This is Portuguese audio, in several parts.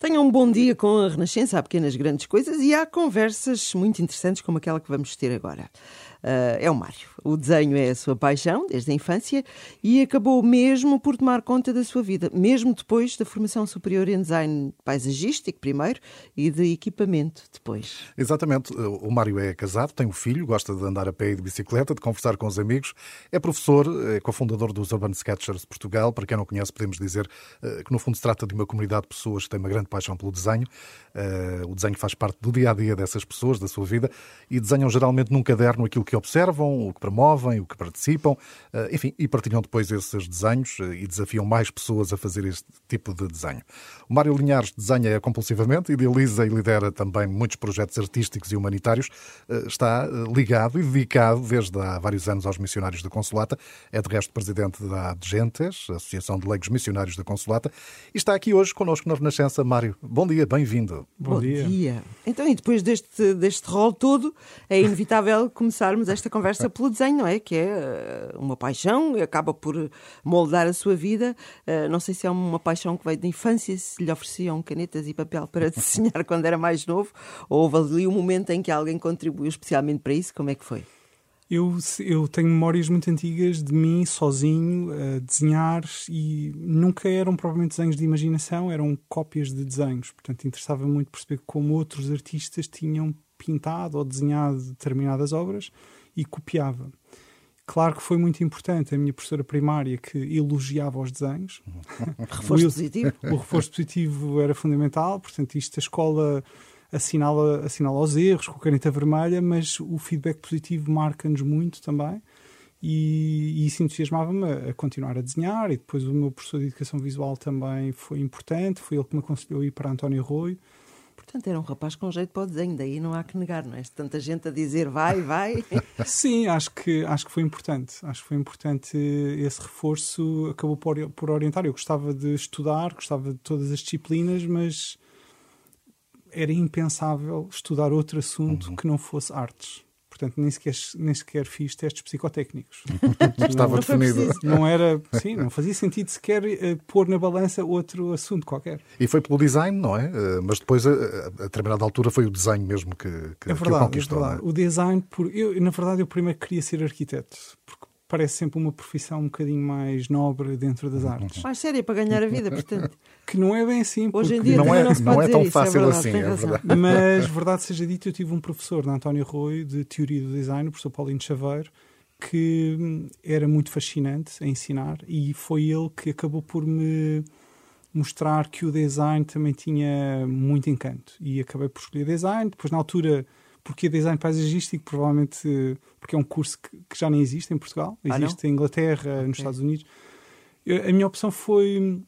Tenham um bom dia com a Renascença. Há pequenas grandes coisas e há conversas muito interessantes como aquela que vamos ter agora. Uh, é o Mário. O desenho é a sua paixão desde a infância e acabou mesmo por tomar conta da sua vida, mesmo depois da formação superior em design paisagístico primeiro e de equipamento depois. Exatamente. O Mário é casado, tem um filho, gosta de andar a pé e de bicicleta, de conversar com os amigos, é professor, é cofundador dos Urban Sketchers Portugal. Para quem não conhece, podemos dizer uh, que no fundo se trata de uma comunidade de pessoas que tem uma grande paixão pelo desenho. Uh, o desenho faz parte do dia a dia dessas pessoas, da sua vida, e desenham geralmente num caderno aquilo que observam, o que promovem, o que participam, uh, enfim, e partilham depois esses desenhos uh, e desafiam mais pessoas a fazer este tipo de desenho. O Mário Linhares desenha compulsivamente, idealiza e lidera também muitos projetos artísticos e humanitários. Está ligado e dedicado desde há vários anos aos missionários da Consolata. É de resto presidente da ADGENTES, Associação de Leigos Missionários da Consolata, e está aqui hoje connosco na Renascença. Mário, bom dia, bem-vindo. Bom, Bom dia. dia. Então, e depois deste, deste rol todo, é inevitável esta conversa pelo desenho, não é? Que é eh, uma paixão, acaba por moldar a sua vida. Eh, não sei se é uma paixão que veio da infância, se lhe ofereciam canetas e papel para desenhar quando era mais novo, ou houve ali um momento em que alguém contribuiu especialmente para isso. Como é que foi? Eu, eu tenho memórias muito antigas de mim sozinho a desenhar e nunca eram propriamente desenhos de imaginação, eram cópias de desenhos. Portanto, interessava muito perceber como outros artistas tinham pintado ou desenhado determinadas obras e copiava. Claro que foi muito importante a minha professora primária que elogiava os desenhos. reforço positivo. O reforço positivo era fundamental, portanto, isto a escola assinala, assinala os erros com a caneta vermelha, mas o feedback positivo marca-nos muito também. E, e isso entusiasmava-me a, continuar a desenhar. E depois o meu professor de educação visual também foi importante, foi ele que me aconselhou a ir para António Arroio. Portanto, era um rapaz com jeito para o desenho, daí não há que negar, não é? Tanta gente a dizer vai, vai. Sim, acho que, acho que foi importante. Acho que foi importante esse reforço, acabou por, por orientar. Eu gostava de estudar, gostava de todas as disciplinas, mas era impensável estudar outro assunto uhum. que não fosse artes. Portanto, nem sequer, nem sequer fiz testes psicotécnicos. Estava não, definido. Não era, sim, não fazia sentido sequer uh, pôr na balança outro assunto qualquer. E foi pelo design, não é? Uh, mas depois, a, a, determinada altura, foi o desenho mesmo que, que, é verdade, que o conquistou. É verdade. É? O design, por, eu, na verdade, eu primeiro queria ser arquiteto, porque parece sempre uma profissão um bocadinho mais nobre dentro das artes. Mais séria para ganhar a vida, portanto. que não é bem assim. Hoje em dia não é, não, não é tão isso, é fácil é verdade, assim, é verdade. Mas, verdade seja dita, eu tive um professor, de António Rui, de Teoria do Design, o professor Paulino Chaveiro, que hum, era muito fascinante a ensinar e foi ele que acabou por me mostrar que o design também tinha muito encanto. E acabei por escolher design. Depois, na altura porque design paisagístico, provavelmente porque é um curso que, que já nem existe em Portugal, existe ah, em Inglaterra, okay. nos Estados Unidos. Eu, a minha opção foi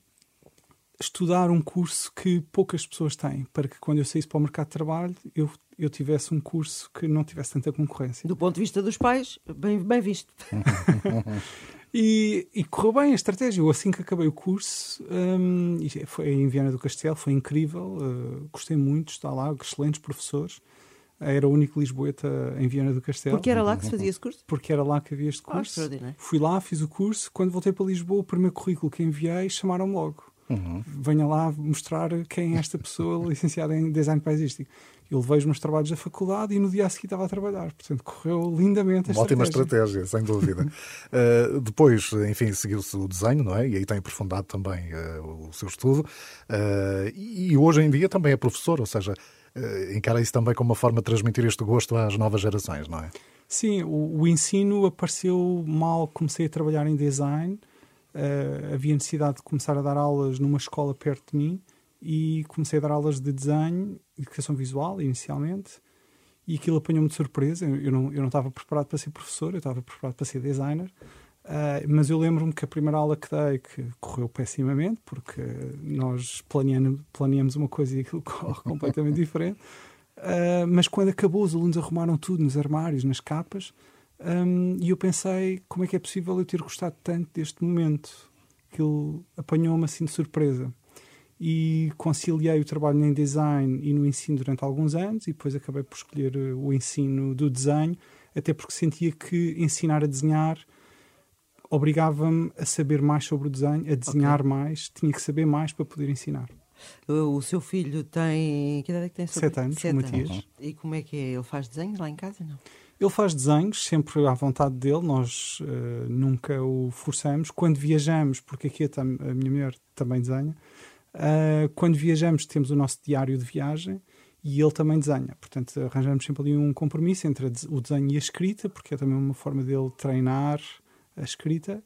estudar um curso que poucas pessoas têm, para que quando eu saísse para o mercado de trabalho eu, eu tivesse um curso que não tivesse tanta concorrência. Do ponto de vista dos pais, bem, bem visto. e, e, correu bem a estratégia. Eu, assim que acabei o curso, um, foi em Viana do Castelo, foi incrível, uh, gostei muito, está lá, excelentes professores era o único Lisboeta em Viana do Castelo. Porque era lá que se fazia esse curso? Porque era lá que havia este ah, curso. Ah, Fui lá, fiz o curso. Quando voltei para Lisboa, o primeiro currículo que enviei, chamaram-me logo. Uhum. Venha lá mostrar quem é esta pessoa licenciada em design paisístico. Eu levei os meus trabalhos da faculdade e no dia a seguir estava a trabalhar. Portanto, correu lindamente a Uma ótima estratégia, sem dúvida. uh, depois, enfim, seguiu-se o desenho, não é? E aí tem aprofundado também uh, o seu estudo. Uh, e hoje em dia também é professor, ou seja, uh, encara isso também como uma forma de transmitir este gosto às novas gerações, não é? Sim, o, o ensino apareceu mal. Comecei a trabalhar em design, uh, havia necessidade de começar a dar aulas numa escola perto de mim e comecei a dar aulas de desenho, educação visual, inicialmente. E aquilo apanhou-me de surpresa. Eu não, eu não estava preparado para ser professor, eu estava preparado para ser designer. Uh, mas eu lembro-me que a primeira aula que dei que correu pessimamente, porque nós planeamos, uma coisa e aquilo corre completamente diferente. Uh, mas quando acabou, os alunos arrumaram tudo nos armários, nas capas, um, e eu pensei como é que é possível eu ter gostado tanto deste momento. Aquilo apanhou-me assim de surpresa. E conciliei o trabalho em design e no ensino durante alguns anos, e depois acabei por escolher o ensino do desenho, até porque sentia que ensinar a desenhar obrigava-me a saber mais sobre o desenho, a desenhar okay. mais, tinha que saber mais para poder ensinar. O, seu filho tem. Que idade é que tem? Sete anos, Sete o Matias. anos. E como é que é? Ele faz desenhos lá em casa? Não? Ele faz desenhos, sempre à vontade dele, nós uh, nunca o forçamos. Quando viajamos, porque aqui a, a minha mulher também desenha, uh, quando viajamos temos o nosso diário de viagem e ele também desenha. Portanto, arranjamos sempre ali um compromisso entre o desenho e a escrita, porque é também uma forma dele treinar a escrita.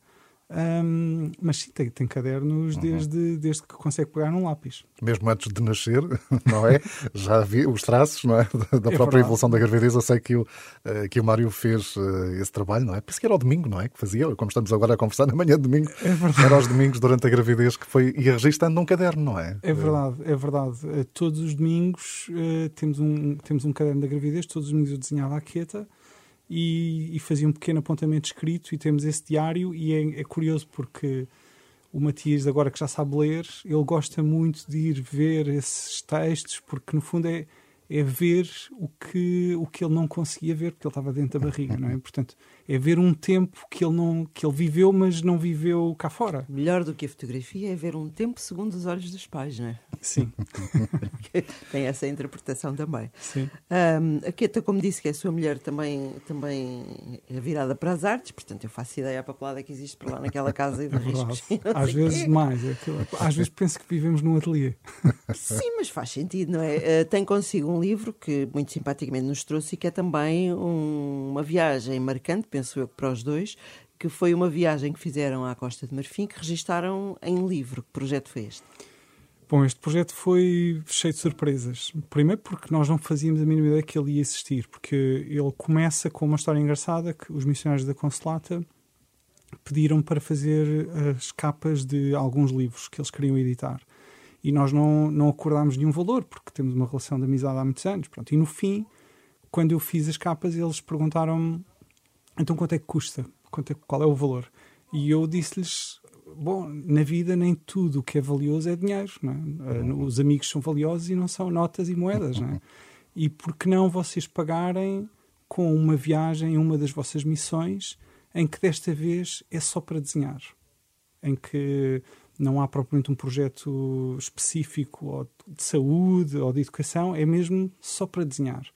Um, mas sim, tem, tem cadernos uhum. desde, desde que consegue pegar num lápis. Mesmo antes de nascer, não é? Já vi os traços não é? da, da é própria evolução da gravidez. Eu sei que o, uh, que o Mário fez uh, esse trabalho, não é? Penso que era ao domingo, não é? Que fazia, como estamos agora a conversar na manhã de domingo. É verdade. Era aos domingos durante a gravidez que foi, ia registando num caderno, não é? É verdade, é verdade. Uh, todos os domingos temos, um, temos um caderno da gravidez, todos os domingos eu desenhava a queta e, e, fazia um pequeno apontamento escrito e temos esse diário e é, é, curioso porque o Matias agora que já sabe ler ele gosta muito de ir ver esses textos porque no fundo é é ver o que, o que ele não conseguia ver, porque ele estava dentro da barriga, não é? Portanto, é ver um tempo que ele, não, que ele viveu, mas não viveu cá fora. Melhor do que a fotografia é ver um tempo segundo os olhos dos pais, não é? Sim. Tem essa interpretação também. Sim. Um, a Queta, como disse, que é a sua mulher, também, também é virada para as artes, portanto, eu faço ideia à papelada que existe para lá naquela casa e de é riscos. Às vezes quê. mais. É às vezes penso que vivemos num ateliê. Sim, mas faz sentido, não é? Uh, tem consigo um livro que muito simpaticamente nos trouxe e que é também um, uma viagem marcante, penso eu, para os dois, que foi uma viagem que fizeram à Costa de Marfim, que registaram em livro. Que projeto foi este? Bom, este projeto foi cheio de surpresas. Primeiro porque nós não fazíamos a mínima ideia que ele ia existir, porque ele começa com uma história engraçada que os missionários da Consolata pediram para fazer as capas de alguns livros que eles queriam editar e nós não, não acordámos nenhum valor, porque temos uma relação de amizade há muitos anos. Pronto. E no fim, quando eu fiz as capas, eles perguntaram-me então quanto é que custa? Quanto é, qual é o valor? E eu disse-lhes: bom, na vida nem tudo o que é valioso é dinheiro. Não é? Eh, os amigos são valiosos e não são notas e moedas. Não é? E por que não vocês pagarem com uma viagem, uma das vossas missões, em que desta vez é só para desenhar? Em que não há propriamente um projeto específico de saúde ou de educação, é mesmo só para desenhar.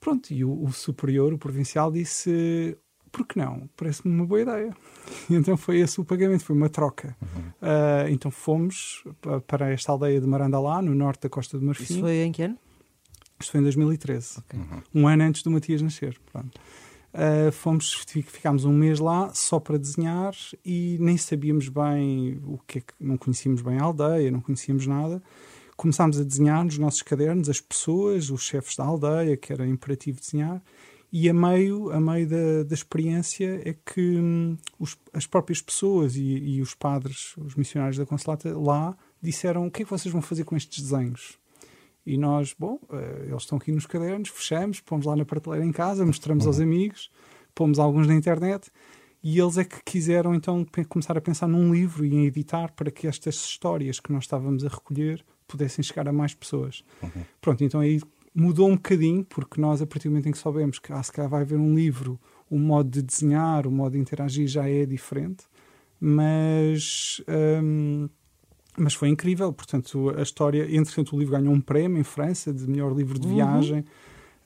Pronto, e o, o superior, o provincial, disse: por que não? Parece-me uma boa ideia. então foi esse o pagamento, foi uma troca. Uhum. Uh, então fomos para esta aldeia de Marandalá, no norte da Costa do Marfim. Isso foi em que ano? Isto foi em 2013, okay. uhum. um ano antes do Matias nascer. Pronto. Uh, fomos, ficámos um mês lá só para desenhar e nem sabíamos bem o que é que não conhecíamos bem a aldeia, não conhecíamos nada. Começámos a desenhar nos nossos cadernos as pessoas, os chefes da aldeia, que era imperativo desenhar, e a meio, a meio da, da experiência é que hum, os, as próprias pessoas e, e, os padres, os missionários da Consolata lá disseram o que é que vocês vão fazer com estes desenhos? E nós, bom, uh, eles estão aqui nos cadernos, fechamos, pomos lá na prateleira em casa, mostramos uhum. aos amigos, pomos alguns na internet e eles é que quiseram então começar a pensar num livro e em editar para que estas histórias que nós estávamos a recolher pudessem chegar a mais pessoas. Uhum. Pronto, então aí mudou um bocadinho, porque nós, a partir do momento em que soubemos que ah, se calhar vai haver um livro, o modo de desenhar, o modo de interagir já é diferente, mas. Hum, mas foi incrível, portanto, a história. Entretanto, o livro ganhou um prémio em França de melhor livro de uhum. viagem.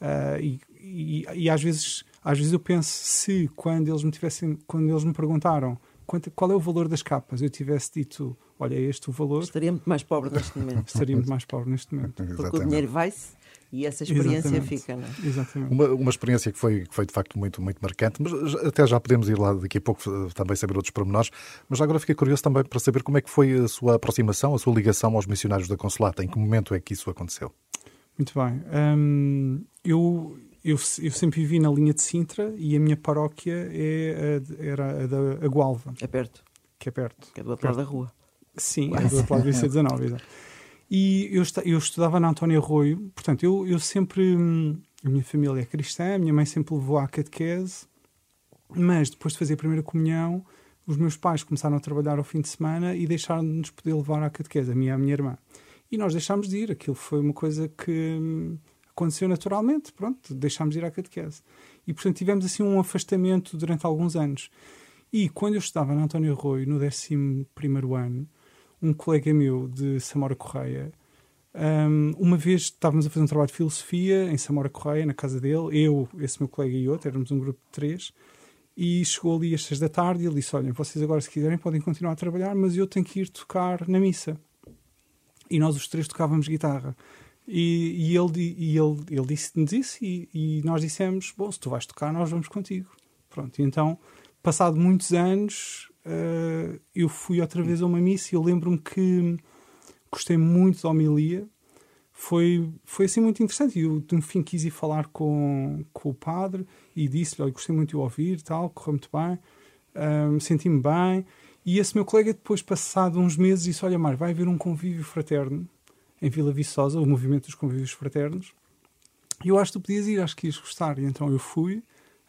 Uh, e, e, e, às vezes às vezes eu penso se quando eles me tivessem quando eles me perguntaram quanto, qual é o valor das capas eu tivesse dito olha é este o valor estaria muito mais pobre neste momento estaria muito mais pobre neste momento porque o dinheiro vai-se e essa experiência Exatamente. fica, não é? Exatamente. Uma, uma experiência que foi, que foi de facto muito, muito marcante, mas até já podemos ir lá daqui a pouco eh, também saber outros pormenores. Mas agora fiquei curioso também para saber como é que foi a sua aproximação, a sua ligação aos missionários da Consolata. Em que momento é que isso aconteceu? Muito bem. Hum, eu, eu, eu, sempre vivi na linha de Sintra e a minha paróquia é a, era a da Agualva. É perto. Que é perto. Que é do outro lado da rua. Sim, Quase. é do outro lado do IC19, exato. E eu, eu estudava na Antónia Arroio, portanto, eu, eu sempre. A minha família é cristã, a minha mãe sempre levou à catequese, mas depois de fazer a primeira comunhão, os meus pais começaram a trabalhar ao fim de semana e deixaram-nos poder levar à catequese, a minha e a minha irmã. E nós deixámos de ir, aquilo foi uma coisa que hum, aconteceu naturalmente, pronto, deixámos de ir à catequese. E, portanto, tivemos assim um afastamento durante alguns anos. E quando eu estava na António Arroio, no 11 ano, um colega meu de Samora Correia. Um, uma vez estávamos a fazer um trabalho de filosofia em Samora Correia, na casa dele, eu, esse meu colega e outro, éramos um grupo de três, e chegou ali às seis da tarde e ele disse: Olhem, vocês agora, se quiserem, podem continuar a trabalhar, mas eu tenho que ir tocar na missa. E nós os três tocávamos guitarra. E, e ele, e ele, ele disse-nos isso e, e, nós dissemos: Bom, se tu vais tocar, nós vamos contigo. Pronto, então, passado muitos anos, uh, eu fui outra vez a uma missa e eu lembro-me que gostei muito da homilia. Foi, foi assim muito interessante. E eu, no fim, quis ir falar com, com o padre e disse-lhe: Gostei muito de o ouvir, tal, correu muito bem, um, senti-me bem. E esse meu colega, depois, passado uns meses, disse: Olha, Mar, vai haver um convívio fraterno em Vila Viçosa, o movimento dos convívios fraternos. E eu acho que tu podias ir, acho que ias gostar. E então eu fui.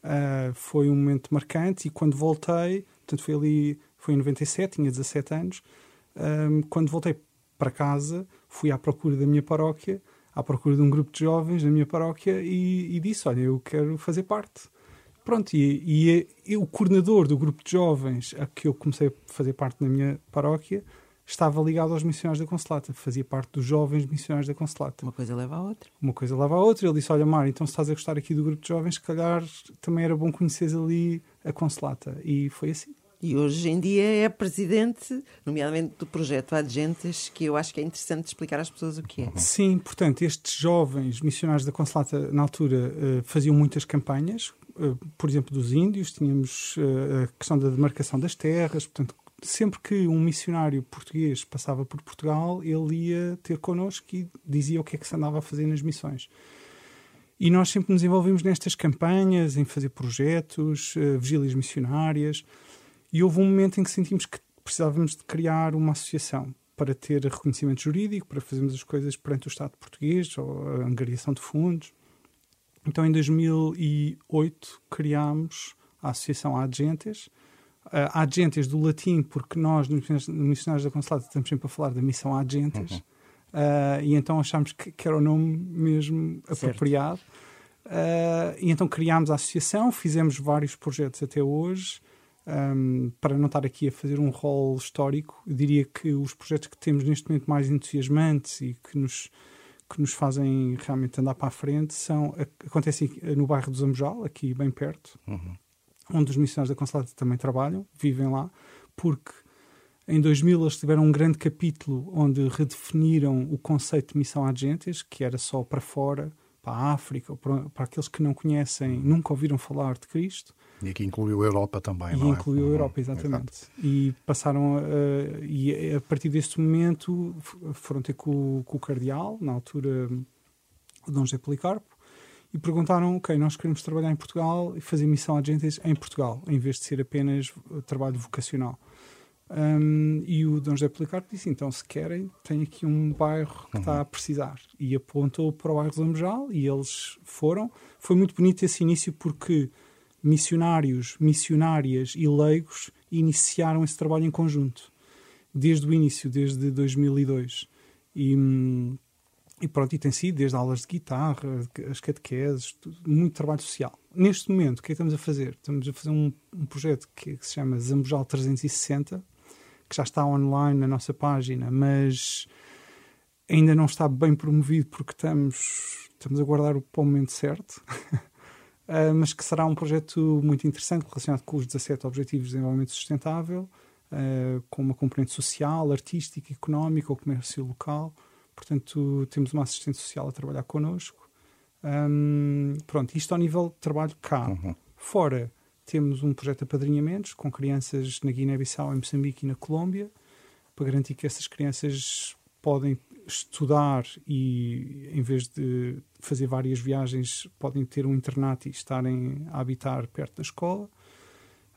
Uh, foi um momento marcante. E quando voltei, portanto, foi ali, foi em 97, tinha 17 anos. Um, quando voltei para casa, fui à procura da minha paróquia, à procura de um grupo de jovens da minha paróquia e, e disse: Olha, eu quero fazer parte. Pronto, e, e, e, o coordenador do grupo de jovens a que eu comecei a fazer parte na minha paróquia estava ligado aos missionários da Conselata, fazia parte dos jovens missionários da Conselata. Uma coisa leva a outra. Uma coisa leva a outra. Ele disse: Olha, Mar, então se estás a gostar aqui do grupo de jovens, se calhar também era bom conheceres ali a Conselata. E foi assim. E hoje em dia é presidente, nomeadamente do projeto Adgentes, que eu acho que é interessante explicar às pessoas o que é. Sim, portanto, estes jovens missionários da Conselata, na altura, eh, faziam muitas campanhas, eh, por exemplo, dos índios, tínhamos eh, a questão da demarcação das terras, portanto, sempre que um missionário português passava por Portugal, ele ia ter connosco e dizia o que é que se andava a fazer nas missões. E nós sempre nos envolvemos nestas campanhas, em fazer projetos, vigílias missionárias. E houve um momento em que sentimos que precisávamos de criar uma associação para ter reconhecimento jurídico, para fazermos as coisas perante o Estado português, ou a angariação de fundos. Então, em 2008, criámos a Associação Agentes. Uh, Agentes do latim, porque nós, nos Missionários da Consulada, estamos sempre a falar da missão Agentes. Uhum. Uh, e então achámos que, que, era o nome mesmo apropriado. Uh, e então criámos a associação, fizemos vários projetos até hoje. Um, para não estar aqui a fazer um rol histórico, eu diria que os projetos que temos neste momento mais entusiasmantes e que nos, que nos fazem realmente andar para a frente são acontecem no bairro do Zambojal, aqui bem perto, uhum. Onde os missionários da Consulata também trabalham, vivem lá, porque em 2000 eles tiveram um grande capítulo onde redefiniram o conceito de missão agentes, que era só para fora, para a África, para, para aqueles que não conhecem, nunca ouviram falar de Cristo e aqui incluiu a Europa também, e não é? incluiu a Europa, exatamente. Exato. E passaram, a, e a partir deste momento foram ter com, com o Cardeal, na altura o Dom José Policarpo, e perguntaram, ok, nós queremos trabalhar em Portugal e fazer missão agentes em Portugal, em vez de ser apenas trabalho vocacional. Um, e o Dom José Policarpo disse, então se querem, tem aqui um bairro que uhum. está a precisar. E apontou para o bairro de Lambejal e eles foram. Foi muito bonito esse início porque missionários, missionárias e leigos iniciaram esse trabalho em conjunto, desde o início, desde 2002. E, e pronto, e tem sido desde aulas de guitarra, as catequeses, muito trabalho social. Neste momento, o que é que estamos a fazer? Estamos a fazer um, um projeto que, que, se chama Zambojal 360, que já está online na nossa página, mas ainda não está bem promovido porque estamos, estamos a guardar o o momento certo. uh, mas que será um projeto muito interessante relacionado com os 17 Objetivos de Desenvolvimento Sustentável, uh, com uma componente social, artística, económica, ou comércio local. Portanto, temos uma assistente social a trabalhar connosco. Um, pronto, isto ao nível de trabalho cá. Uhum. Fora, temos um projeto de apadrinhamentos com crianças na Guiné-Bissau, em Moçambique e na Colômbia, para garantir que essas crianças podem estudar e, em vez de fazer várias viagens, podem ter um internato e estarem a habitar perto da escola.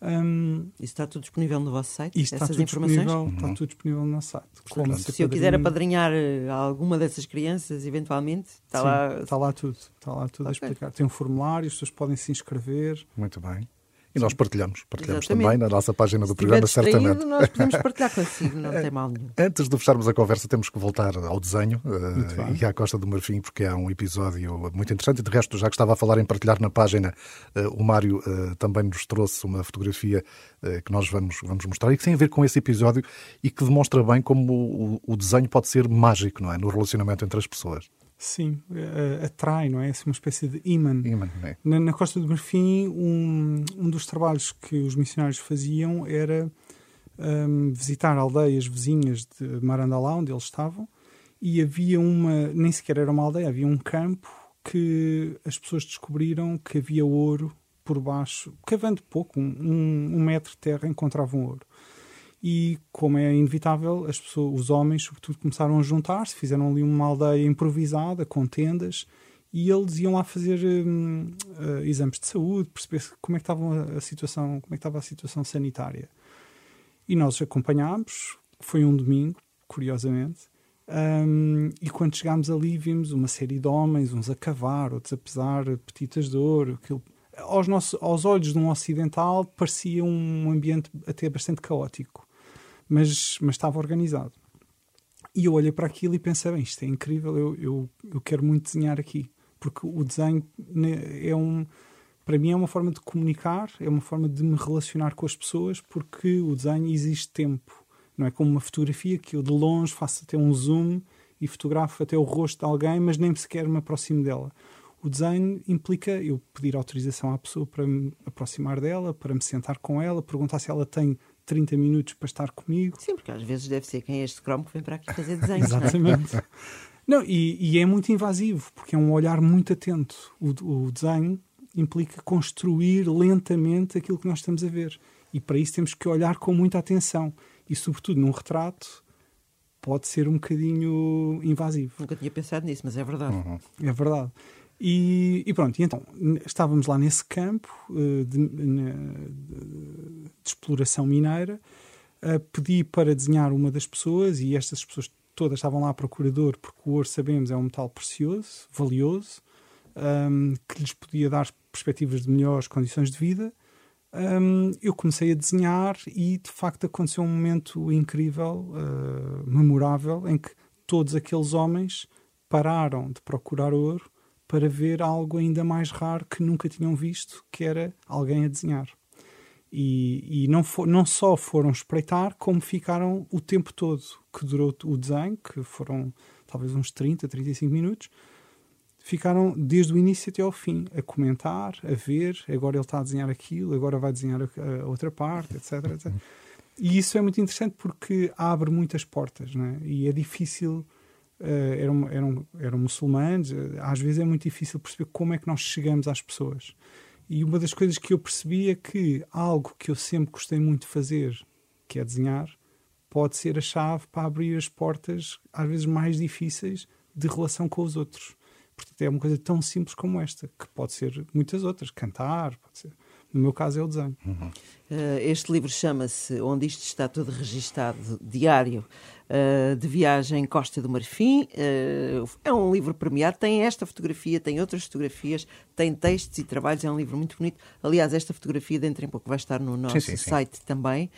Um, Isso está tudo disponível no vosso site? Isso está tudo, disponível, uhum. está tudo disponível no nosso site. Como se, se eu quiser apadrinhar eh, alguma dessas crianças, eventualmente, está Sim, lá. Está lá tudo, está lá tudo okay. a explicar. Tem um formulário, as pessoas podem se inscrever. Muito bem. E nós partilhamos, partilhamos Exatamente. também na nossa página do Se programa, certamente. nós podemos partilhar consigo, não tem mal nenhum. Antes de fecharmos a conversa, temos que voltar ao desenho uh, e à Costa do Marfim, porque há um episódio muito interessante. E de resto, já que estava a falar em partilhar na página, uh, o Mário uh, também nos trouxe uma fotografia que nós vamos, vamos mostrar e que tem a ver com esse episódio e que demonstra bem como o, o desenho pode ser mágico, não é? No relacionamento entre as pessoas. Sim, eh, atrai, não é? Assim, uma espécie de imã. É? Na, na Costa do Marfim, um, um dos trabalhos que os missionários faziam era hum, visitar aldeias vizinhas de Marandalá, onde eles estavam, e havia uma, nem sequer era uma aldeia, havia um campo que as pessoas descobriram que havia ouro por baixo, cavando pouco, um, um- um metro de terra, encontravam ouro. E, como é inevitável, as pessoas, os homens, sobretudo, começaram a juntar-se, fizeram ali uma aldeia improvisada, com tendas, e eles iam lá fazer eh, exames de saúde, perceber como é que estava a situação, como é que estava a situação sanitária. E nós os acompanhámos, foi um domingo, curiosamente, hum, e quando chegámos ali vimos uma série de homens, uns a cavar, outros a pesar petitas de ouro. Aquilo, aos, nossos, aos olhos de um ocidental parecia um ambiente até bastante caótico, mas, mas estava organizado. E eu olhei para aquilo e pensei, bem, isto é incrível, eu, eu, eu quero muito desenhar aqui. Porque o desenho é um... Para mim é uma forma de comunicar, é uma forma de me relacionar com as pessoas, porque o desenho exige tempo. Não é como uma fotografia que eu de longe faço até um zoom e fotografo até o rosto de alguém, mas nem sequer me aproximo dela. O desenho implica eu pedir autorização à pessoa para me aproximar dela, para me sentar com ela, perguntar se ela tem 30 minutos para estar comigo. Sim, porque às vezes deve ser quem é este cromo que vem para aqui fazer desenhos. não é? Exatamente. Não, e, e é muito invasivo, porque é um olhar muito atento. O, o desenho implica construir lentamente aquilo que nós estamos a ver. E para isso temos que olhar com muita atenção. E, sobretudo, num retrato, pode ser um bocadinho invasivo. Nunca tinha pensado nisso, mas é verdade. É verdade. E, e pronto, e então estávamos lá nesse campo eh, de, na- de- exploração mineira. eh, pedi para desenhar uma das pessoas e estas pessoas todas estavam lá à procura de ouro, porque o ouro, sabemos, é um metal precioso, valioso, ahm, que lhes podia dar perspectivas de melhores condições de vida. Ahm, eu comecei a desenhar e de facto aconteceu um momento incrível, ah, memorável, em que todos aqueles homens pararam de procurar ouro para ver algo ainda mais raro que nunca tinham visto, que era alguém a desenhar. E, e não, fo- não só foram espreitar, como ficaram o tempo todo que durou o desenho, que foram talvez uns 30, 35 minutos, ficaram desde o início até ao fim a comentar, a ver, agora ele está a desenhar aquilo, agora vai desenhar a, outra parte, etc, etc. E isso é muito interessante porque abre muitas portas, não é? E é difícil, eram, eram, eram muçulmanos, eh, às vezes é muito difícil perceber como é que nós chegamos às pessoas. E uma das coisas que eu percebi é que algo que eu sempre gostei muito de fazer, que é desenhar, pode ser a chave para abrir as portas, às vezes mais difíceis, de relação com os outros. Portanto, é uma coisa tão simples como esta, que pode ser muitas outras. Cantar, pode ser. No meu caso é o desenho. Eh, este livro chama-se Onde Isto Está Tudo Registado, Diário eh, de Viagem Costa do Marfim. Eh, é um livro premiado, tem esta fotografia, tem outras fotografias, tem textos e trabalhos, é um livro muito bonito. Aliás, esta fotografia dentro em pouco vai estar no nosso sim, sim. site também.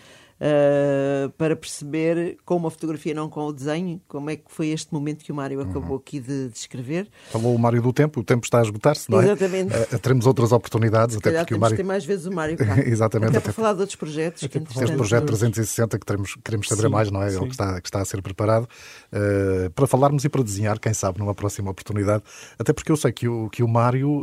Eh, para perceber com uma fotografia, não com o desenho, como é que foi este momento que o Mário Uhum. acabou aqui de descrever. Falou o Mário do tempo, o tempo está a esgotar-se, não é? Exatamente. Eh, teremos outras oportunidades, até porque o temos que Mário. ter mais vezes o Mário. Exatamente, Até até para falar de outros projetos. Até Este projeto 360 que teremos, queremos saber Sim, mais, não é? sim. Ele que está, que está a ser preparado eh, para falarmos e para desenhar, quem sabe, numa próxima oportunidade. Até porque eu sei que o, que o Mário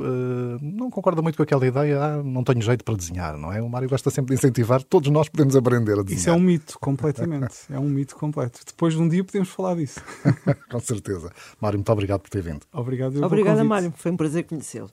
não concorda muito com aquela ideia, ah, não tenho jeito para desenhar, não é? O Mário gosta sempre de incentivar, todos nós podemos aprender a desenhar. Isso é um mito, completamente. é um mito completo. Depois de um dia podemos falar disso. Com certeza. Mário, muito obrigado por ter vindo. Obrigado. Obrigada. Mário. Foi um prazer conhecê-lo.